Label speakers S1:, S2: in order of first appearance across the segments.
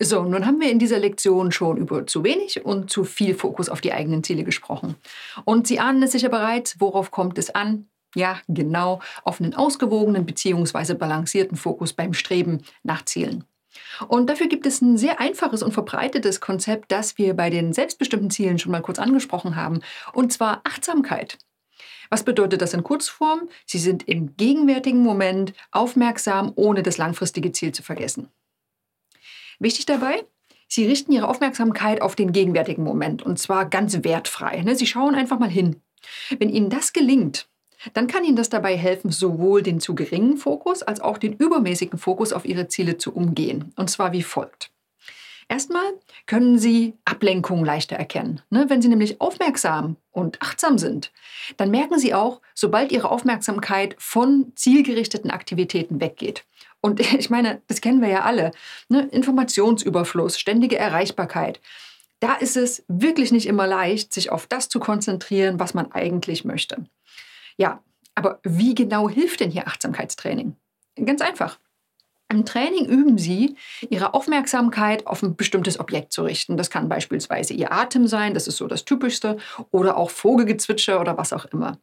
S1: So, nun haben wir in dieser Lektion schon über zu wenig und zu viel Fokus auf die eigenen Ziele gesprochen. Und Sie ahnen es sicher bereits, worauf kommt es an? Ja, genau, auf einen ausgewogenen bzw. balancierten Fokus beim Streben nach Zielen. Und dafür gibt es ein sehr einfaches und verbreitetes Konzept, das wir bei den selbstbestimmten Zielen schon mal kurz angesprochen haben, und zwar Achtsamkeit. Was bedeutet das in Kurzform? Sie sind im gegenwärtigen Moment aufmerksam, ohne das langfristige Ziel zu vergessen. Wichtig dabei, Sie richten Ihre Aufmerksamkeit auf den gegenwärtigen Moment und zwar ganz wertfrei. Ne? Sie schauen einfach mal hin. Wenn Ihnen das gelingt, dann kann Ihnen das dabei helfen, sowohl den zu geringen Fokus als auch den übermäßigen Fokus auf Ihre Ziele zu umgehen. Und zwar wie folgt. Erstmal können Sie Ablenkungen leichter erkennen. Ne? Wenn Sie nämlich aufmerksam und achtsam sind, dann merken Sie auch, sobald Ihre Aufmerksamkeit von zielgerichteten Aktivitäten weggeht. Und ich meine, das kennen wir ja alle. Ne? Informationsüberfluss, ständige Erreichbarkeit. Da ist es wirklich nicht immer leicht, sich auf das zu konzentrieren, was man eigentlich möchte. Ja, aber wie genau hilft denn hier Achtsamkeitstraining? Ganz einfach. Im Training üben Sie, Ihre Aufmerksamkeit auf ein bestimmtes Objekt zu richten. Das kann beispielsweise Ihr Atem sein, das ist so das Typischste, oder auch Vogelgezwitscher oder was auch immer.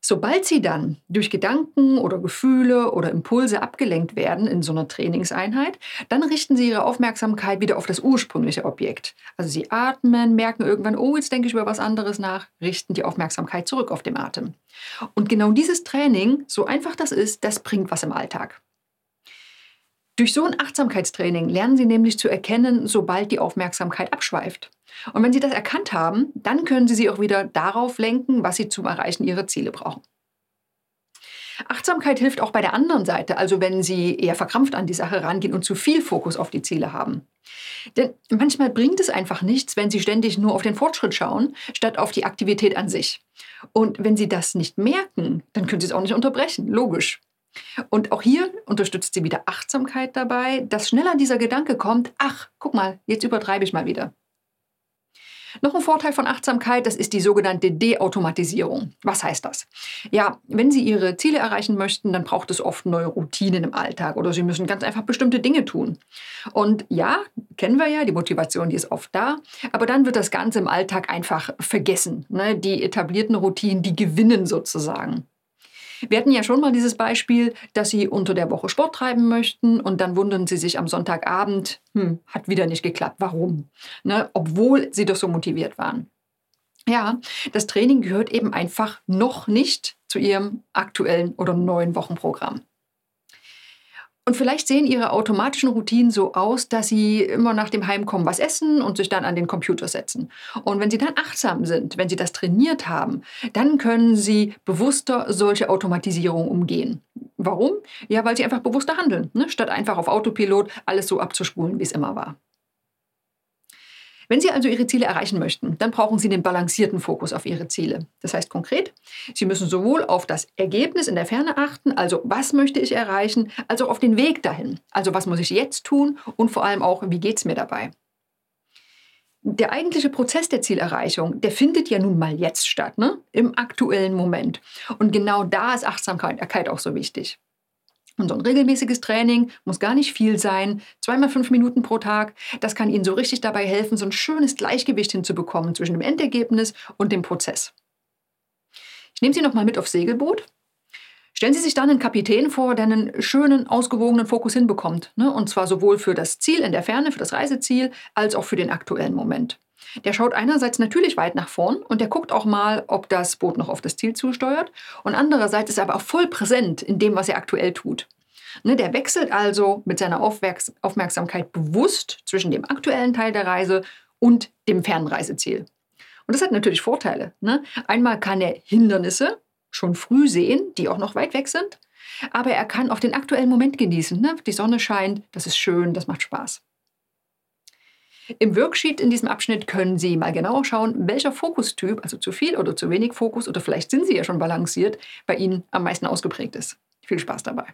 S1: Sobald sie dann durch Gedanken oder Gefühle oder Impulse abgelenkt werden in so einer Trainingseinheit, dann richten sie ihre Aufmerksamkeit wieder auf das ursprüngliche Objekt. Also sie atmen, merken irgendwann, oh, jetzt denke ich über was anderes nach, richten die Aufmerksamkeit zurück auf den Atem. Und genau dieses Training, so einfach das ist, das bringt was im Alltag. Durch so ein Achtsamkeitstraining lernen Sie nämlich zu erkennen, sobald die Aufmerksamkeit abschweift. Und wenn Sie das erkannt haben, dann können Sie sie auch wieder darauf lenken, was Sie zum Erreichen Ihrer Ziele brauchen. Achtsamkeit hilft auch bei der anderen Seite, also wenn Sie eher verkrampft an die Sache rangehen und zu viel Fokus auf die Ziele haben. Denn manchmal bringt es einfach nichts, wenn Sie ständig nur auf den Fortschritt schauen, statt auf die Aktivität an sich. Und wenn Sie das nicht merken, dann können Sie es auch nicht unterbrechen, logisch. Und auch hier unterstützt sie wieder Achtsamkeit dabei, dass schneller dieser Gedanke kommt, ach, guck mal, jetzt übertreibe ich mal wieder. Noch ein Vorteil von Achtsamkeit, das ist die sogenannte Deautomatisierung. Was heißt das? Ja, wenn Sie Ihre Ziele erreichen möchten, dann braucht es oft neue Routinen im Alltag oder Sie müssen ganz einfach bestimmte Dinge tun. Und ja, kennen wir ja, die Motivation, die ist oft da, aber dann wird das Ganze im Alltag einfach vergessen. Ne? Die etablierten Routinen, die gewinnen sozusagen. Wir hatten ja schon mal dieses Beispiel, dass Sie unter der Woche Sport treiben möchten und dann wundern Sie sich am Sonntagabend, hm, hat wieder nicht geklappt. Warum? Ne? Obwohl Sie doch so motiviert waren. Ja, das Training gehört eben einfach noch nicht zu Ihrem aktuellen oder neuen Wochenprogramm. Und vielleicht sehen ihre automatischen Routinen so aus, dass sie immer nach dem Heimkommen was essen und sich dann an den Computer setzen. Und wenn sie dann achtsam sind, wenn sie das trainiert haben, dann können sie bewusster solche Automatisierung umgehen. Warum? Ja, weil sie einfach bewusster handeln, ne? statt einfach auf Autopilot alles so abzuspulen, wie es immer war. Wenn Sie also Ihre Ziele erreichen möchten, dann brauchen Sie den balancierten Fokus auf Ihre Ziele. Das heißt konkret, Sie müssen sowohl auf das Ergebnis in der Ferne achten, also was möchte ich erreichen, als auch auf den Weg dahin. Also was muss ich jetzt tun und vor allem auch, wie geht es mir dabei. Der eigentliche Prozess der Zielerreichung, der findet ja nun mal jetzt statt, ne? im aktuellen Moment. Und genau da ist Achtsamkeit auch so wichtig. Und so ein regelmäßiges Training muss gar nicht viel sein, zweimal fünf Minuten pro Tag. Das kann Ihnen so richtig dabei helfen, so ein schönes Gleichgewicht hinzubekommen zwischen dem Endergebnis und dem Prozess. Ich nehme Sie nochmal mit aufs Segelboot. Stellen Sie sich dann einen Kapitän vor, der einen schönen, ausgewogenen Fokus hinbekommt. Ne? Und zwar sowohl für das Ziel in der Ferne, für das Reiseziel, als auch für den aktuellen Moment. Der schaut einerseits natürlich weit nach vorn und der guckt auch mal, ob das Boot noch auf das Ziel zusteuert. Und andererseits ist er aber auch voll präsent in dem, was er aktuell tut. Ne, der wechselt also mit seiner Aufmerksamkeit bewusst zwischen dem aktuellen Teil der Reise und dem Fernreiseziel. Und das hat natürlich Vorteile. Ne? Einmal kann er Hindernisse schon früh sehen, die auch noch weit weg sind, aber er kann auch den aktuellen Moment genießen. Ne? Die Sonne scheint, das ist schön, das macht Spaß. Im Worksheet in diesem Abschnitt können Sie mal genauer schauen, welcher Fokustyp, also zu viel oder zu wenig Fokus oder vielleicht sind Sie ja schon balanciert, bei Ihnen am meisten ausgeprägt ist. Viel Spaß dabei.